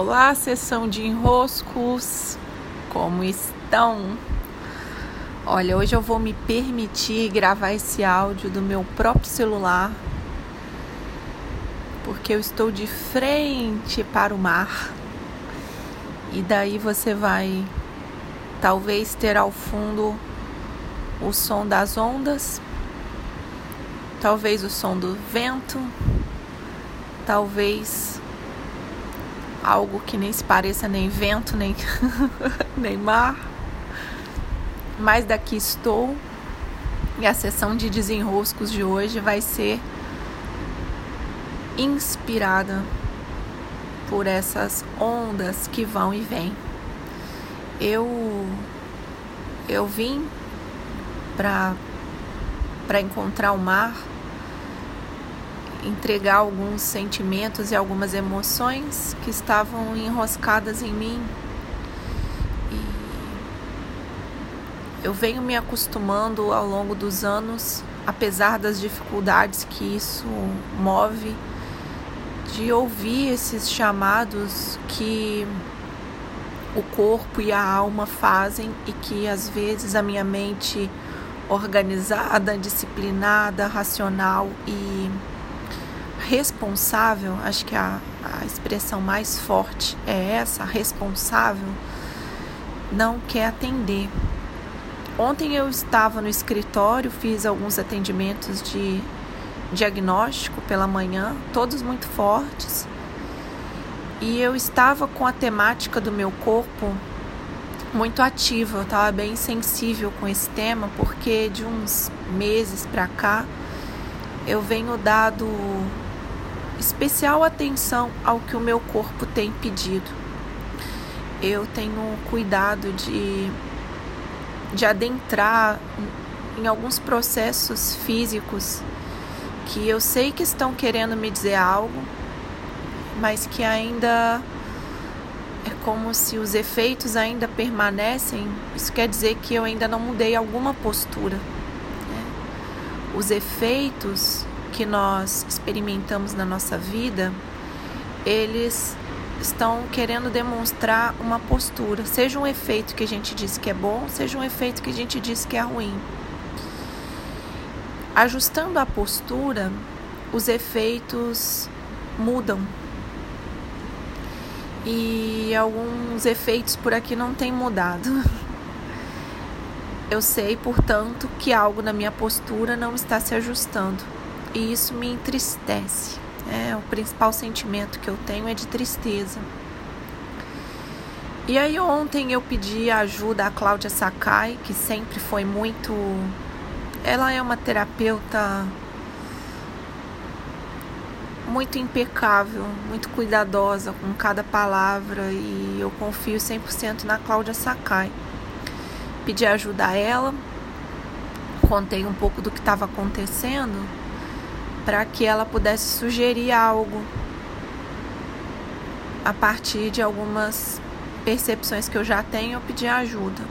Olá, sessão de enroscos, como estão? Olha, hoje eu vou me permitir gravar esse áudio do meu próprio celular, porque eu estou de frente para o mar, e daí você vai talvez ter ao fundo o som das ondas, talvez o som do vento, talvez algo que nem se pareça nem vento, nem, nem mar. Mas daqui estou e a sessão de desenroscos de hoje vai ser inspirada por essas ondas que vão e vêm. Eu eu vim para para encontrar o mar entregar alguns sentimentos e algumas emoções que estavam enroscadas em mim. E eu venho me acostumando ao longo dos anos, apesar das dificuldades que isso move, de ouvir esses chamados que o corpo e a alma fazem e que às vezes a minha mente organizada, disciplinada, racional e responsável, acho que a, a expressão mais forte é essa, responsável, não quer atender. Ontem eu estava no escritório, fiz alguns atendimentos de diagnóstico pela manhã, todos muito fortes. E eu estava com a temática do meu corpo muito ativa, eu estava bem sensível com esse tema, porque de uns meses para cá eu venho dado especial atenção ao que o meu corpo tem pedido. Eu tenho cuidado de, de adentrar em alguns processos físicos que eu sei que estão querendo me dizer algo, mas que ainda é como se os efeitos ainda permanecem. Isso quer dizer que eu ainda não mudei alguma postura. Né? Os efeitos que nós experimentamos na nossa vida, eles estão querendo demonstrar uma postura, seja um efeito que a gente diz que é bom, seja um efeito que a gente diz que é ruim. Ajustando a postura, os efeitos mudam. E alguns efeitos por aqui não têm mudado. Eu sei, portanto, que algo na minha postura não está se ajustando e isso me entristece. É, o principal sentimento que eu tenho é de tristeza. E aí ontem eu pedi ajuda à Cláudia Sakai, que sempre foi muito. Ela é uma terapeuta muito impecável, muito cuidadosa com cada palavra e eu confio 100% na Cláudia Sakai. Pedi ajuda a ela, contei um pouco do que estava acontecendo para que ela pudesse sugerir algo a partir de algumas percepções que eu já tenho, eu pedi ajuda.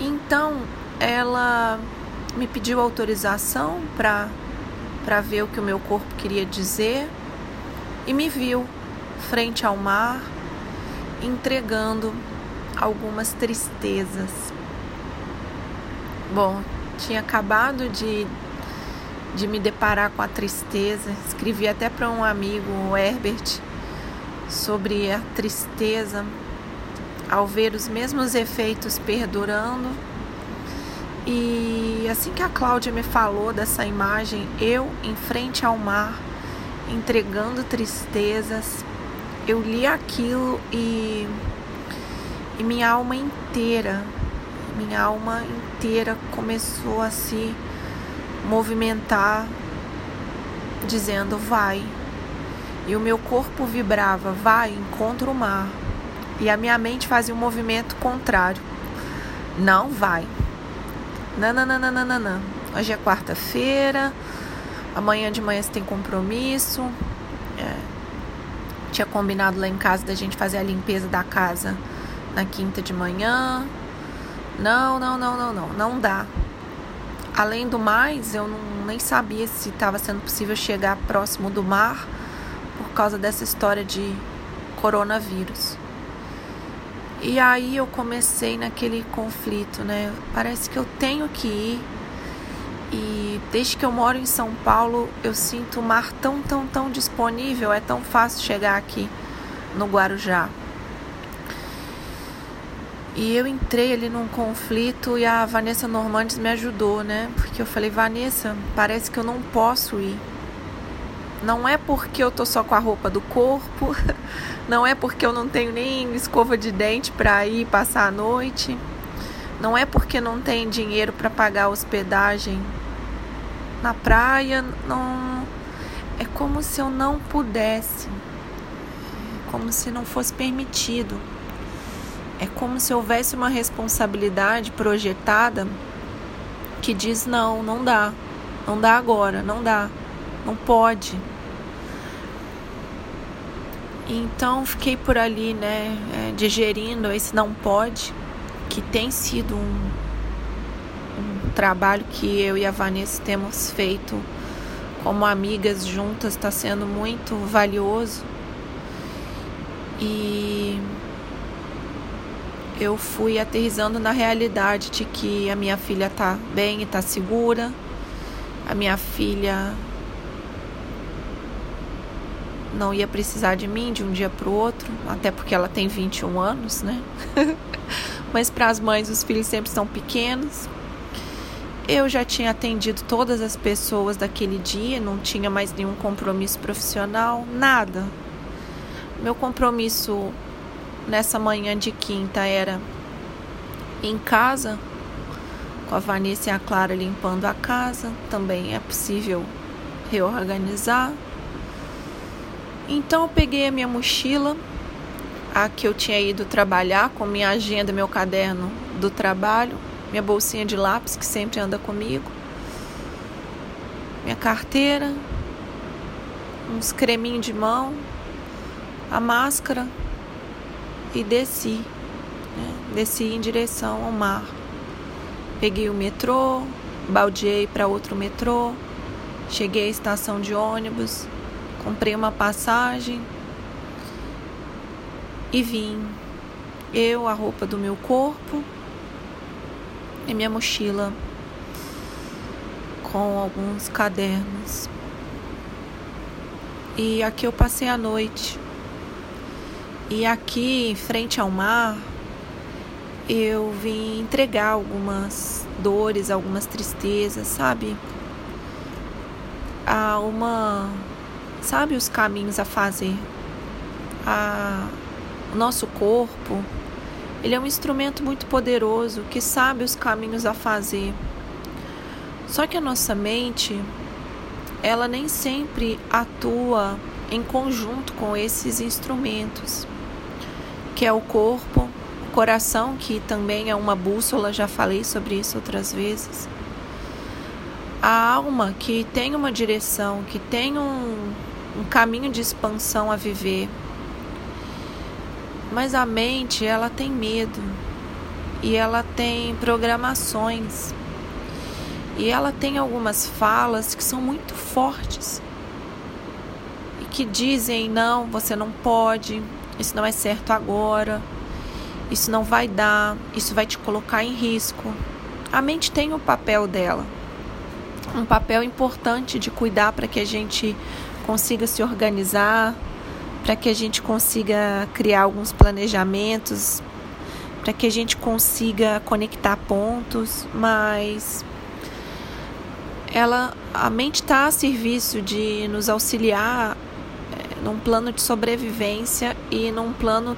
Então, ela me pediu autorização para para ver o que o meu corpo queria dizer e me viu frente ao mar entregando algumas tristezas. Bom, tinha acabado de de me deparar com a tristeza. Escrevi até para um amigo, o Herbert, sobre a tristeza ao ver os mesmos efeitos perdurando. E assim que a Cláudia me falou dessa imagem, eu em frente ao mar, entregando tristezas, eu li aquilo e, e minha alma inteira, minha alma inteira começou a se movimentar, dizendo vai. E o meu corpo vibrava, vai, encontra o mar. E a minha mente fazia um movimento contrário. Não vai. Não. Hoje é quarta-feira. Amanhã de manhã você tem compromisso. É. Tinha combinado lá em casa da gente fazer a limpeza da casa na quinta de manhã. Não, não, não, não, não. Não dá. Além do mais, eu não, nem sabia se estava sendo possível chegar próximo do mar por causa dessa história de coronavírus. E aí eu comecei naquele conflito, né? Parece que eu tenho que ir. E desde que eu moro em São Paulo, eu sinto o mar tão, tão, tão disponível, é tão fácil chegar aqui no Guarujá. E eu entrei ali num conflito e a Vanessa Normandes me ajudou, né? Porque eu falei, Vanessa, parece que eu não posso ir. Não é porque eu tô só com a roupa do corpo, não é porque eu não tenho nem escova de dente para ir passar a noite, não é porque não tem dinheiro para pagar hospedagem na praia, não é como se eu não pudesse, como se não fosse permitido. É como se houvesse uma responsabilidade projetada que diz não, não dá, não dá agora, não dá, não pode. Então fiquei por ali, né, é, digerindo esse não pode, que tem sido um, um trabalho que eu e a Vanessa temos feito como amigas juntas, está sendo muito valioso. E eu fui aterrizando na realidade de que a minha filha está bem e está segura. A minha filha não ia precisar de mim de um dia para o outro, até porque ela tem 21 anos, né? Mas para as mães, os filhos sempre são pequenos. Eu já tinha atendido todas as pessoas daquele dia, não tinha mais nenhum compromisso profissional, nada. Meu compromisso nessa manhã de quinta era em casa, com a Vanessa e a Clara limpando a casa, também é possível reorganizar. Então eu peguei a minha mochila, a que eu tinha ido trabalhar, com minha agenda, meu caderno do trabalho, minha bolsinha de lápis que sempre anda comigo, minha carteira, uns creminhos de mão, a máscara e desci. Né? Desci em direção ao mar. Peguei o metrô, baldeei para outro metrô, cheguei à estação de ônibus, comprei uma passagem e vim. Eu, a roupa do meu corpo e minha mochila com alguns cadernos. E aqui eu passei a noite. E aqui, em frente ao mar, eu vim entregar algumas dores, algumas tristezas, sabe? A uma sabe os caminhos a fazer. A, o nosso corpo, ele é um instrumento muito poderoso que sabe os caminhos a fazer. Só que a nossa mente, ela nem sempre atua em conjunto com esses instrumentos, que é o corpo, o coração, que também é uma bússola, já falei sobre isso outras vezes. A alma que tem uma direção, que tem um, um caminho de expansão a viver. Mas a mente, ela tem medo e ela tem programações. E ela tem algumas falas que são muito fortes e que dizem: não, você não pode, isso não é certo agora, isso não vai dar, isso vai te colocar em risco. A mente tem o papel dela, um papel importante de cuidar para que a gente consiga se organizar, para que a gente consiga criar alguns planejamentos, para que a gente consiga conectar pontos, mas ela a mente está a serviço de nos auxiliar num plano de sobrevivência e num plano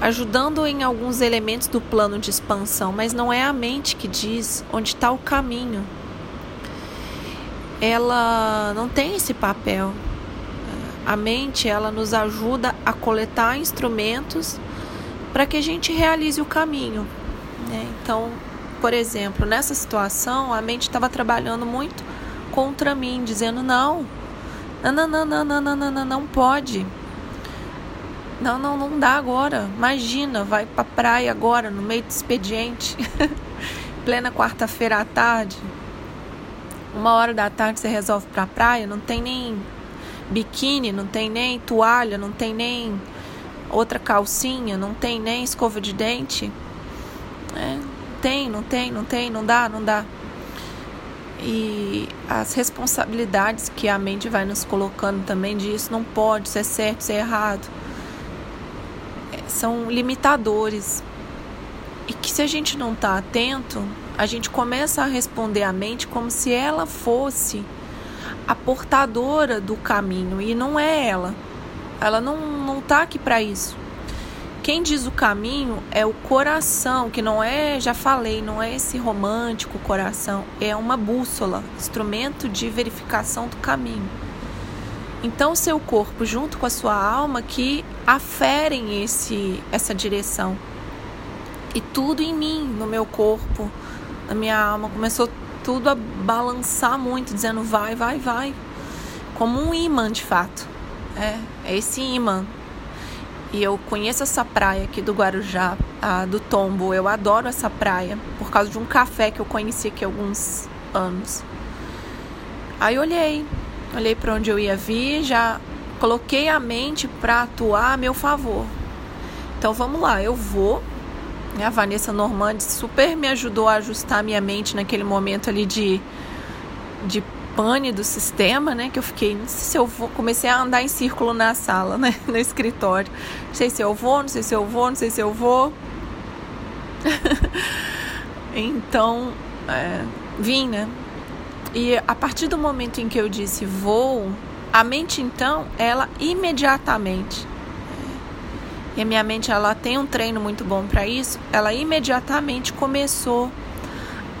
ajudando em alguns elementos do plano de expansão, mas não é a mente que diz onde está o caminho ela não tem esse papel. A mente ela nos ajuda a coletar instrumentos para que a gente realize o caminho. Né? Então, por exemplo, nessa situação, a mente estava trabalhando muito contra mim, dizendo não, não, não, não, não, não, não, não, não, não pode. Não, não, não dá agora. Imagina, vai para praia agora, no meio do expediente, plena quarta-feira à tarde uma hora da tarde você resolve para a praia, não tem nem biquíni, não tem nem toalha, não tem nem outra calcinha, não tem nem escova de dente. É, tem, não tem, não tem, não dá, não dá. E as responsabilidades que a mente vai nos colocando também disso não pode, ser certo, ser errado, é, são limitadores. E que se a gente não está atento, a gente começa a responder à mente como se ela fosse a portadora do caminho e não é ela. Ela não não tá aqui para isso. Quem diz o caminho é o coração, que não é, já falei, não é esse romântico coração, é uma bússola, instrumento de verificação do caminho. Então, seu corpo junto com a sua alma que aferem esse essa direção. E tudo em mim, no meu corpo, na minha alma, começou tudo a balançar muito, dizendo vai, vai, vai. Como um imã, de fato. É, é esse imã. E eu conheço essa praia aqui do Guarujá, a, do Tombo. Eu adoro essa praia por causa de um café que eu conheci aqui há alguns anos. Aí olhei, olhei para onde eu ia vir, já coloquei a mente para atuar a meu favor. Então vamos lá, eu vou a Vanessa Normandi super me ajudou a ajustar minha mente naquele momento ali de, de pane do sistema, né? Que eu fiquei, não sei se eu vou, comecei a andar em círculo na sala, né? No escritório. Não sei se eu vou, não sei se eu vou, não sei se eu vou. então, é, vim, né? E a partir do momento em que eu disse vou, a mente então, ela imediatamente e a minha mente ela tem um treino muito bom para isso, ela imediatamente começou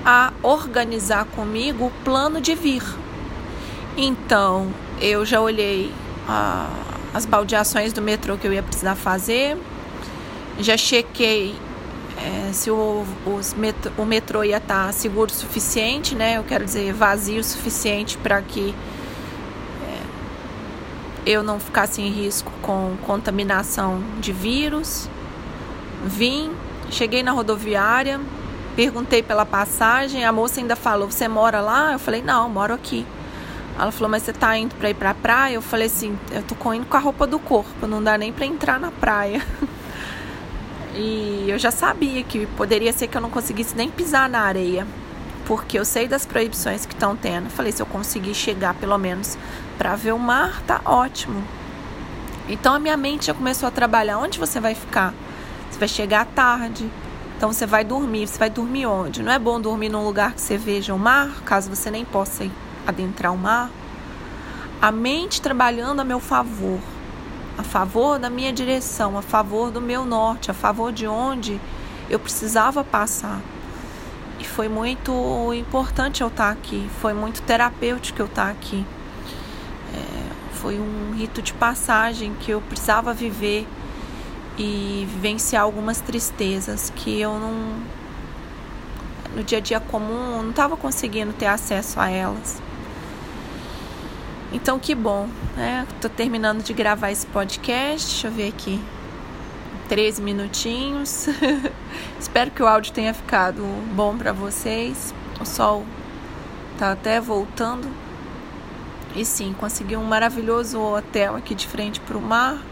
a organizar comigo o plano de vir. Então, eu já olhei ah, as baldeações do metrô que eu ia precisar fazer, já chequei é, se o, o metrô ia estar tá seguro o suficiente, né? Eu quero dizer, vazio o suficiente para que eu não ficasse em risco com contaminação de vírus. Vim, cheguei na rodoviária, perguntei pela passagem, a moça ainda falou: "Você mora lá?" Eu falei: "Não, moro aqui". Ela falou: "Mas você tá indo para ir para a praia?" Eu falei assim: "Eu tô indo com a roupa do corpo, não dá nem para entrar na praia". e eu já sabia que poderia ser que eu não conseguisse nem pisar na areia porque eu sei das proibições que estão tendo. Falei, se eu conseguir chegar pelo menos para ver o mar, tá ótimo. Então a minha mente já começou a trabalhar. Onde você vai ficar? Você vai chegar à tarde. Então você vai dormir. Você vai dormir onde? Não é bom dormir num lugar que você veja o mar, caso você nem possa adentrar o mar. A mente trabalhando a meu favor, a favor da minha direção, a favor do meu norte, a favor de onde eu precisava passar. E foi muito importante eu estar aqui, foi muito terapêutico eu estar aqui. É, foi um rito de passagem que eu precisava viver e vivenciar algumas tristezas que eu não no dia a dia comum não estava conseguindo ter acesso a elas. Então que bom, né? Tô terminando de gravar esse podcast. Deixa eu ver aqui. 13 minutinhos. Espero que o áudio tenha ficado bom para vocês. O sol tá até voltando. E sim, consegui um maravilhoso hotel aqui de frente para o mar.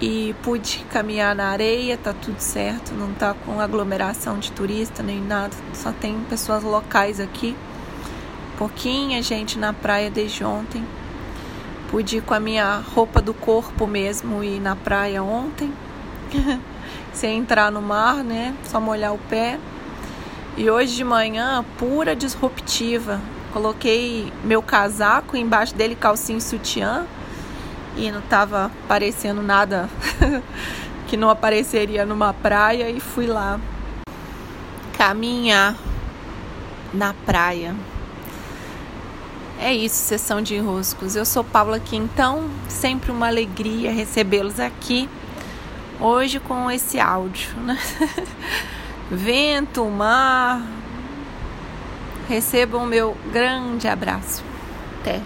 E pude caminhar na areia, tá tudo certo, não tá com aglomeração de turista nem nada, só tem pessoas locais aqui. Pouquinha gente na praia desde ontem. Pude ir com a minha roupa do corpo mesmo ir na praia ontem. sem entrar no mar, né? Só molhar o pé. E hoje de manhã, pura disruptiva. Coloquei meu casaco embaixo dele, calcinha e sutiã. E não tava aparecendo nada que não apareceria numa praia. E fui lá caminhar na praia. É isso, sessão de enroscos. Eu sou Paula Quintão, sempre uma alegria recebê-los aqui hoje com esse áudio, né? Vento, mar. Recebam meu grande abraço. Até.